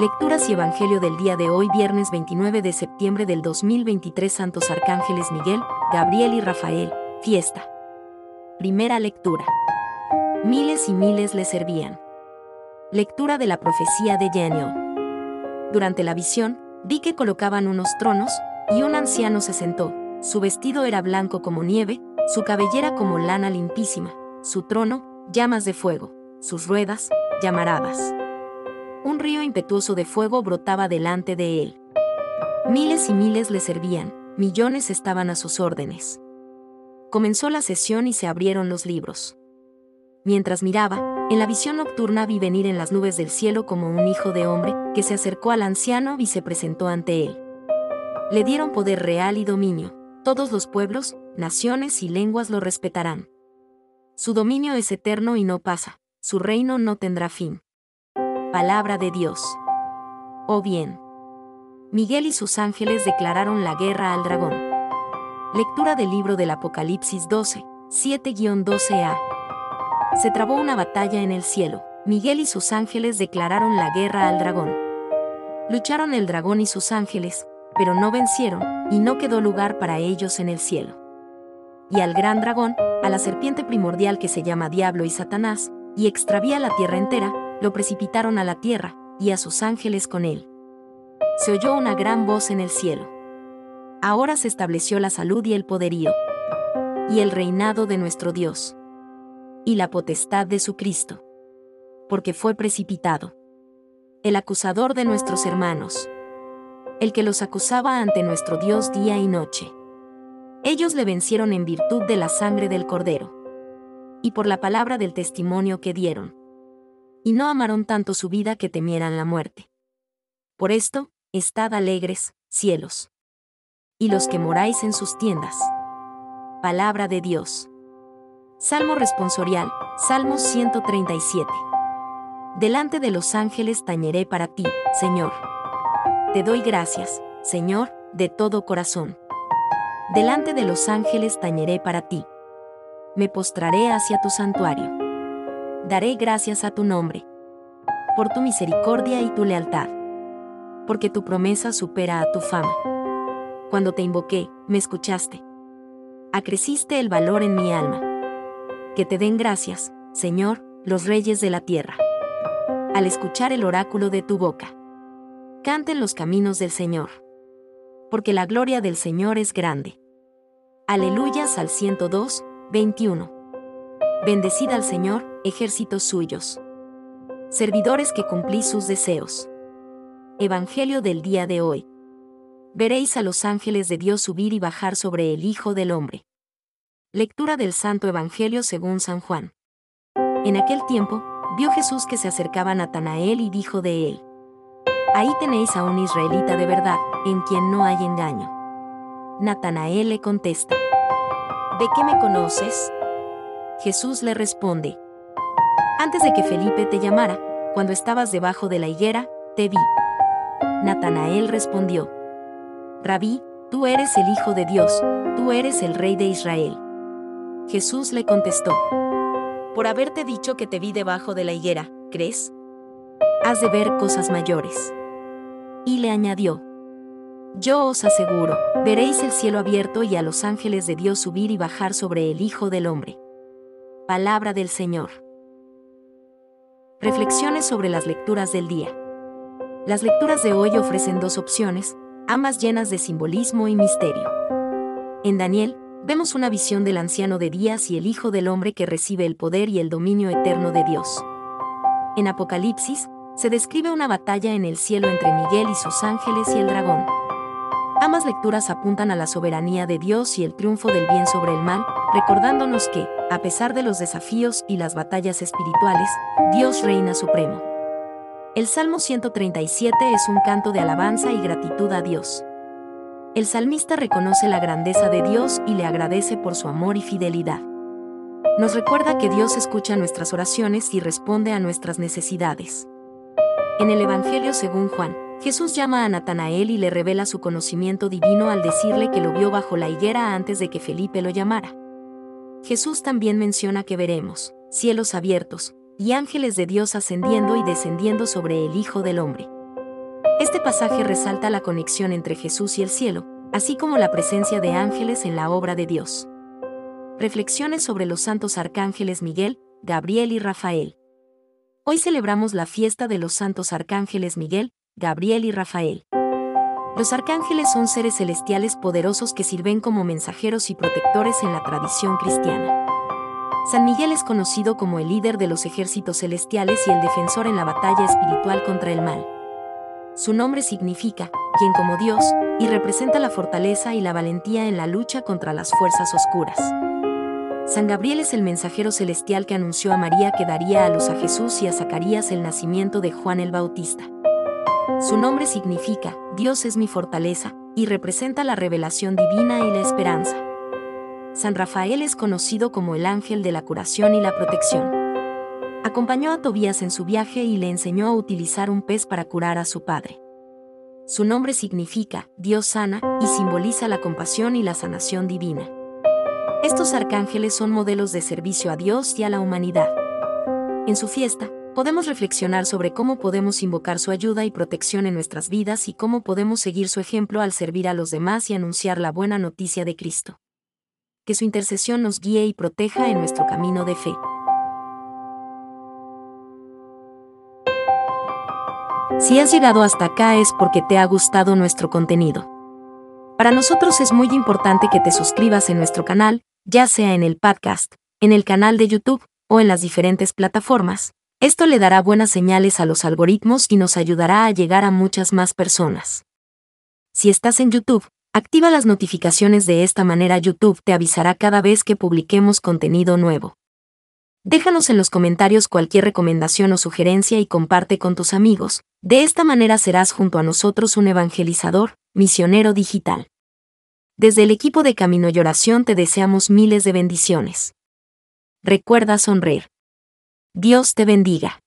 Lecturas y Evangelio del día de hoy, viernes 29 de septiembre del 2023, Santos Arcángeles Miguel, Gabriel y Rafael, fiesta. Primera lectura. Miles y miles le servían. Lectura de la profecía de Daniel. Durante la visión, vi que colocaban unos tronos, y un anciano se sentó. Su vestido era blanco como nieve, su cabellera como lana limpísima, su trono, llamas de fuego, sus ruedas, llamaradas. Un río impetuoso de fuego brotaba delante de él. Miles y miles le servían, millones estaban a sus órdenes. Comenzó la sesión y se abrieron los libros. Mientras miraba, en la visión nocturna vi venir en las nubes del cielo como un hijo de hombre, que se acercó al anciano y se presentó ante él. Le dieron poder real y dominio. Todos los pueblos, naciones y lenguas lo respetarán. Su dominio es eterno y no pasa, su reino no tendrá fin. Palabra de Dios. O bien. Miguel y sus ángeles declararon la guerra al dragón. Lectura del libro del Apocalipsis 12, 7-12a. Se trabó una batalla en el cielo. Miguel y sus ángeles declararon la guerra al dragón. Lucharon el dragón y sus ángeles, pero no vencieron, y no quedó lugar para ellos en el cielo. Y al gran dragón, a la serpiente primordial que se llama Diablo y Satanás, y extravía la tierra entera, lo precipitaron a la tierra, y a sus ángeles con él. Se oyó una gran voz en el cielo. Ahora se estableció la salud y el poderío, y el reinado de nuestro Dios, y la potestad de su Cristo, porque fue precipitado. El acusador de nuestros hermanos, el que los acusaba ante nuestro Dios día y noche. Ellos le vencieron en virtud de la sangre del Cordero, y por la palabra del testimonio que dieron y no amaron tanto su vida que temieran la muerte. Por esto, estad alegres, cielos. Y los que moráis en sus tiendas. Palabra de Dios. Salmo responsorial, Salmo 137. Delante de los ángeles tañeré para ti, Señor. Te doy gracias, Señor, de todo corazón. Delante de los ángeles tañeré para ti. Me postraré hacia tu santuario daré gracias a tu nombre, por tu misericordia y tu lealtad, porque tu promesa supera a tu fama. Cuando te invoqué, me escuchaste. Acreciste el valor en mi alma. Que te den gracias, Señor, los reyes de la tierra. Al escuchar el oráculo de tu boca. Canten los caminos del Señor. Porque la gloria del Señor es grande. Aleluyas al 102, 21. Bendecid al Señor, ejércitos suyos. Servidores que cumplís sus deseos. Evangelio del día de hoy. Veréis a los ángeles de Dios subir y bajar sobre el Hijo del Hombre. Lectura del Santo Evangelio según San Juan. En aquel tiempo, vio Jesús que se acercaba a Natanael y dijo de él. Ahí tenéis a un israelita de verdad, en quien no hay engaño. Natanael le contesta. ¿De qué me conoces? Jesús le responde, Antes de que Felipe te llamara, cuando estabas debajo de la higuera, te vi. Natanael respondió, Rabí, tú eres el Hijo de Dios, tú eres el Rey de Israel. Jesús le contestó, Por haberte dicho que te vi debajo de la higuera, ¿crees? Has de ver cosas mayores. Y le añadió, Yo os aseguro, veréis el cielo abierto y a los ángeles de Dios subir y bajar sobre el Hijo del Hombre. Palabra del Señor. Reflexiones sobre las lecturas del día. Las lecturas de hoy ofrecen dos opciones, ambas llenas de simbolismo y misterio. En Daniel, vemos una visión del anciano de días y el Hijo del Hombre que recibe el poder y el dominio eterno de Dios. En Apocalipsis, se describe una batalla en el cielo entre Miguel y sus ángeles y el dragón. Ambas lecturas apuntan a la soberanía de Dios y el triunfo del bien sobre el mal, recordándonos que, a pesar de los desafíos y las batallas espirituales, Dios reina supremo. El Salmo 137 es un canto de alabanza y gratitud a Dios. El salmista reconoce la grandeza de Dios y le agradece por su amor y fidelidad. Nos recuerda que Dios escucha nuestras oraciones y responde a nuestras necesidades. En el Evangelio según Juan, Jesús llama a Natanael y le revela su conocimiento divino al decirle que lo vio bajo la higuera antes de que Felipe lo llamara. Jesús también menciona que veremos cielos abiertos y ángeles de Dios ascendiendo y descendiendo sobre el Hijo del Hombre. Este pasaje resalta la conexión entre Jesús y el cielo, así como la presencia de ángeles en la obra de Dios. Reflexiones sobre los santos arcángeles Miguel, Gabriel y Rafael. Hoy celebramos la fiesta de los santos arcángeles Miguel, Gabriel y Rafael. Los arcángeles son seres celestiales poderosos que sirven como mensajeros y protectores en la tradición cristiana. San Miguel es conocido como el líder de los ejércitos celestiales y el defensor en la batalla espiritual contra el mal. Su nombre significa, quien como Dios, y representa la fortaleza y la valentía en la lucha contra las fuerzas oscuras. San Gabriel es el mensajero celestial que anunció a María que daría a luz a Jesús y a Zacarías el nacimiento de Juan el Bautista. Su nombre significa, Dios es mi fortaleza, y representa la revelación divina y la esperanza. San Rafael es conocido como el ángel de la curación y la protección. Acompañó a Tobías en su viaje y le enseñó a utilizar un pez para curar a su padre. Su nombre significa Dios sana y simboliza la compasión y la sanación divina. Estos arcángeles son modelos de servicio a Dios y a la humanidad. En su fiesta, podemos reflexionar sobre cómo podemos invocar su ayuda y protección en nuestras vidas y cómo podemos seguir su ejemplo al servir a los demás y anunciar la buena noticia de Cristo. Que su intercesión nos guíe y proteja en nuestro camino de fe. Si has llegado hasta acá es porque te ha gustado nuestro contenido. Para nosotros es muy importante que te suscribas en nuestro canal, ya sea en el podcast, en el canal de YouTube o en las diferentes plataformas. Esto le dará buenas señales a los algoritmos y nos ayudará a llegar a muchas más personas. Si estás en YouTube, activa las notificaciones de esta manera YouTube te avisará cada vez que publiquemos contenido nuevo. Déjanos en los comentarios cualquier recomendación o sugerencia y comparte con tus amigos. De esta manera serás junto a nosotros un evangelizador, misionero digital. Desde el equipo de Camino y Oración te deseamos miles de bendiciones. Recuerda sonreír. Dios te bendiga.